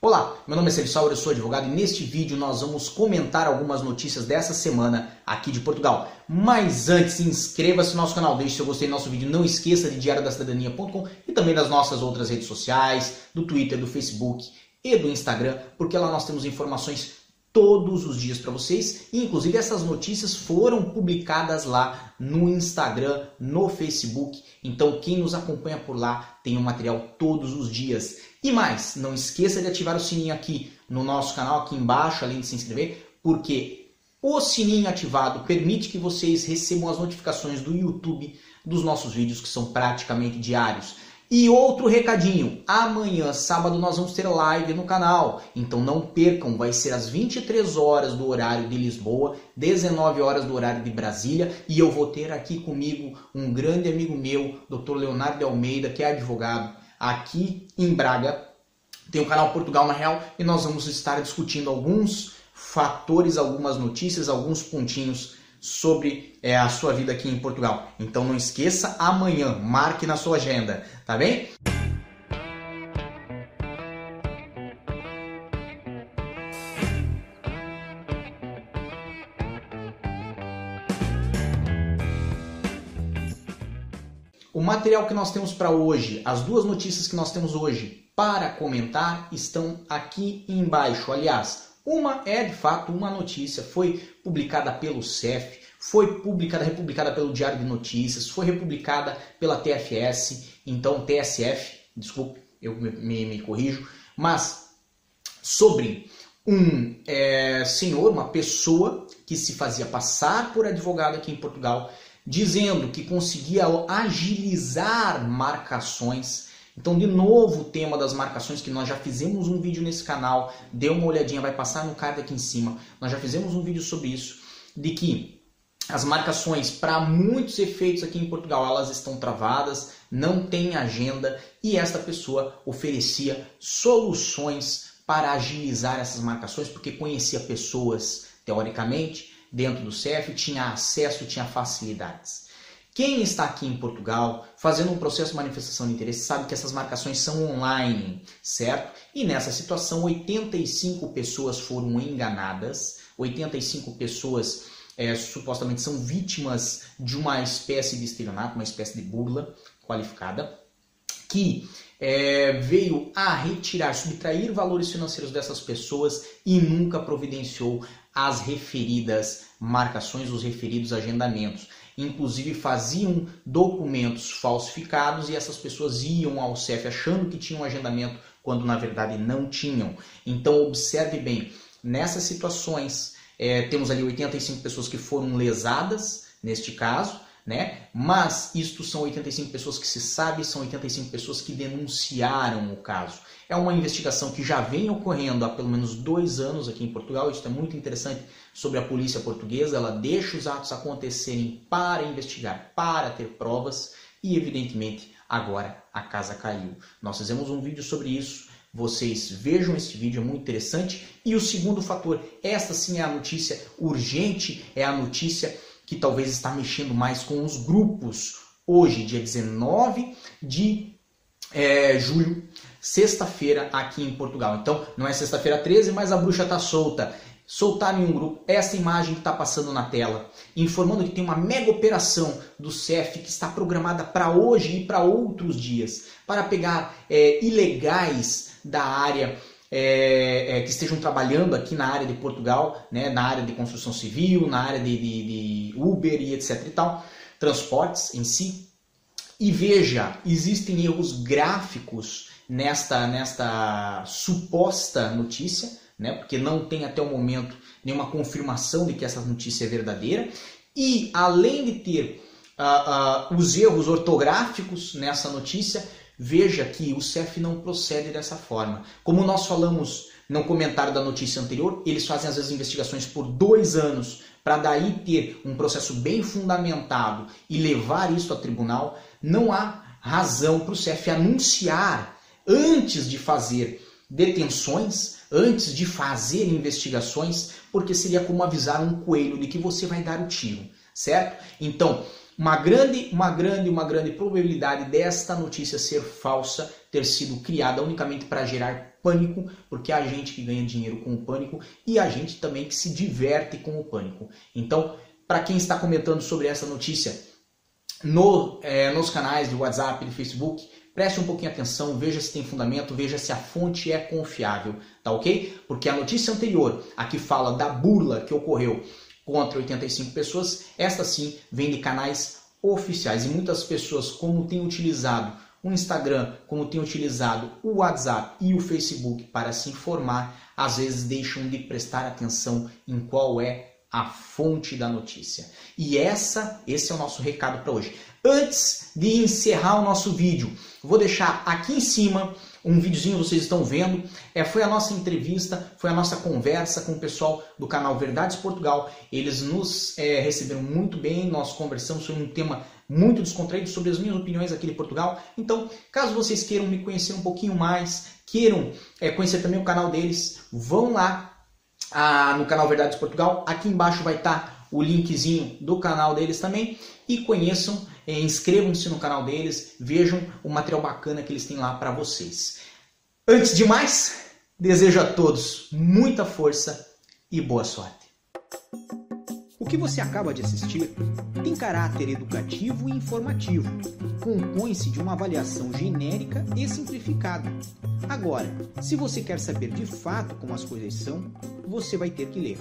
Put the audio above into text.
Olá, meu nome é Celso Sauer, eu sou advogado e neste vídeo nós vamos comentar algumas notícias dessa semana aqui de Portugal. Mas antes, inscreva-se no nosso canal, deixe seu gostei no nosso vídeo, não esqueça de diariodacidadania.com e também das nossas outras redes sociais, do Twitter, do Facebook e do Instagram, porque lá nós temos informações todos os dias para vocês. E, inclusive essas notícias foram publicadas lá no Instagram, no Facebook. Então quem nos acompanha por lá tem o um material todos os dias. E mais, não esqueça de ativar o sininho aqui no nosso canal, aqui embaixo, além de se inscrever, porque o sininho ativado permite que vocês recebam as notificações do YouTube dos nossos vídeos que são praticamente diários. E outro recadinho, amanhã, sábado, nós vamos ter live no canal, então não percam, vai ser às 23 horas do horário de Lisboa, 19 horas do horário de Brasília, e eu vou ter aqui comigo um grande amigo meu, Dr. Leonardo Almeida, que é advogado aqui em Braga, tem o canal Portugal na Real, e nós vamos estar discutindo alguns fatores, algumas notícias, alguns pontinhos sobre é, a sua vida aqui em Portugal. Então não esqueça, amanhã, marque na sua agenda, tá bem? O material que nós temos para hoje, as duas notícias que nós temos hoje para comentar estão aqui embaixo. Aliás, uma é de fato uma notícia, foi publicada pelo CEF, foi publicada, republicada pelo Diário de Notícias, foi republicada pela TFS, então TSF, desculpe, eu me, me, me corrijo, mas sobre um é, senhor, uma pessoa que se fazia passar por advogado aqui em Portugal, dizendo que conseguia agilizar marcações então, de novo, o tema das marcações, que nós já fizemos um vídeo nesse canal, dê uma olhadinha, vai passar no card aqui em cima. Nós já fizemos um vídeo sobre isso, de que as marcações, para muitos efeitos aqui em Portugal, elas estão travadas, não tem agenda, e esta pessoa oferecia soluções para agilizar essas marcações, porque conhecia pessoas, teoricamente, dentro do CEF, tinha acesso, tinha facilidades. Quem está aqui em Portugal fazendo um processo de manifestação de interesse sabe que essas marcações são online, certo? E nessa situação, 85 pessoas foram enganadas, 85 pessoas é, supostamente são vítimas de uma espécie de estelionato, uma espécie de burla qualificada, que é, veio a retirar, subtrair valores financeiros dessas pessoas e nunca providenciou as referidas marcações, os referidos agendamentos inclusive faziam documentos falsificados e essas pessoas iam ao CEF achando que tinham um agendamento quando na verdade não tinham. Então observe bem, nessas situações é, temos ali 85 pessoas que foram lesadas neste caso, né? Mas isto são 85 pessoas que se sabe, são 85 pessoas que denunciaram o caso. É uma investigação que já vem ocorrendo há pelo menos dois anos aqui em Portugal. Isso é muito interessante sobre a polícia portuguesa. Ela deixa os atos acontecerem para investigar, para ter provas e, evidentemente, agora a casa caiu. Nós fizemos um vídeo sobre isso. Vocês vejam esse vídeo, é muito interessante. E o segundo fator, esta sim é a notícia urgente, é a notícia que talvez está mexendo mais com os grupos. Hoje, dia 19 de é, julho, sexta-feira aqui em Portugal. Então, não é sexta-feira 13, mas a bruxa está solta. Soltaram em um grupo essa imagem que está passando na tela, informando que tem uma mega operação do CEF que está programada para hoje e para outros dias, para pegar é, ilegais da área é, é, que estejam trabalhando aqui na área de Portugal, né, na área de construção civil, na área de, de, de Uber e etc e tal, transportes em si. E veja, existem erros gráficos nesta, nesta suposta notícia, né, porque não tem até o momento nenhuma confirmação de que essa notícia é verdadeira. E além de ter uh, uh, os erros ortográficos nessa notícia, Veja que o CEF não procede dessa forma. Como nós falamos no comentário da notícia anterior, eles fazem vezes investigações por dois anos para daí ter um processo bem fundamentado e levar isso a tribunal. Não há razão para o CEF anunciar antes de fazer detenções, antes de fazer investigações, porque seria como avisar um coelho de que você vai dar o tiro, certo? Então, uma grande, uma grande, uma grande probabilidade desta notícia ser falsa, ter sido criada unicamente para gerar pânico, porque a gente que ganha dinheiro com o pânico e a gente também que se diverte com o pânico. Então, para quem está comentando sobre essa notícia no, é, nos canais de WhatsApp e Facebook, preste um pouquinho atenção, veja se tem fundamento, veja se a fonte é confiável, tá ok? Porque a notícia anterior, a que fala da burla que ocorreu contra 85 pessoas, esta sim vem de canais oficiais e muitas pessoas, como têm utilizado o Instagram, como têm utilizado o WhatsApp e o Facebook para se informar, às vezes deixam de prestar atenção em qual é a fonte da notícia. E essa, esse é o nosso recado para hoje. Antes de encerrar o nosso vídeo, vou deixar aqui em cima um videozinho vocês estão vendo. É, foi a nossa entrevista, foi a nossa conversa com o pessoal do canal Verdades Portugal. Eles nos é, receberam muito bem, nós conversamos sobre um tema muito descontraído sobre as minhas opiniões aqui de Portugal. Então, caso vocês queiram me conhecer um pouquinho mais, queiram é, conhecer também o canal deles, vão lá ah, no canal Verdades Portugal. Aqui embaixo vai estar tá o linkzinho do canal deles também e conheçam, inscrevam-se no canal deles, vejam o material bacana que eles têm lá para vocês. Antes de mais, desejo a todos muita força e boa sorte. O que você acaba de assistir tem caráter educativo e informativo. Compõe-se de uma avaliação genérica e simplificada. Agora, se você quer saber de fato como as coisas são, você vai ter que ler.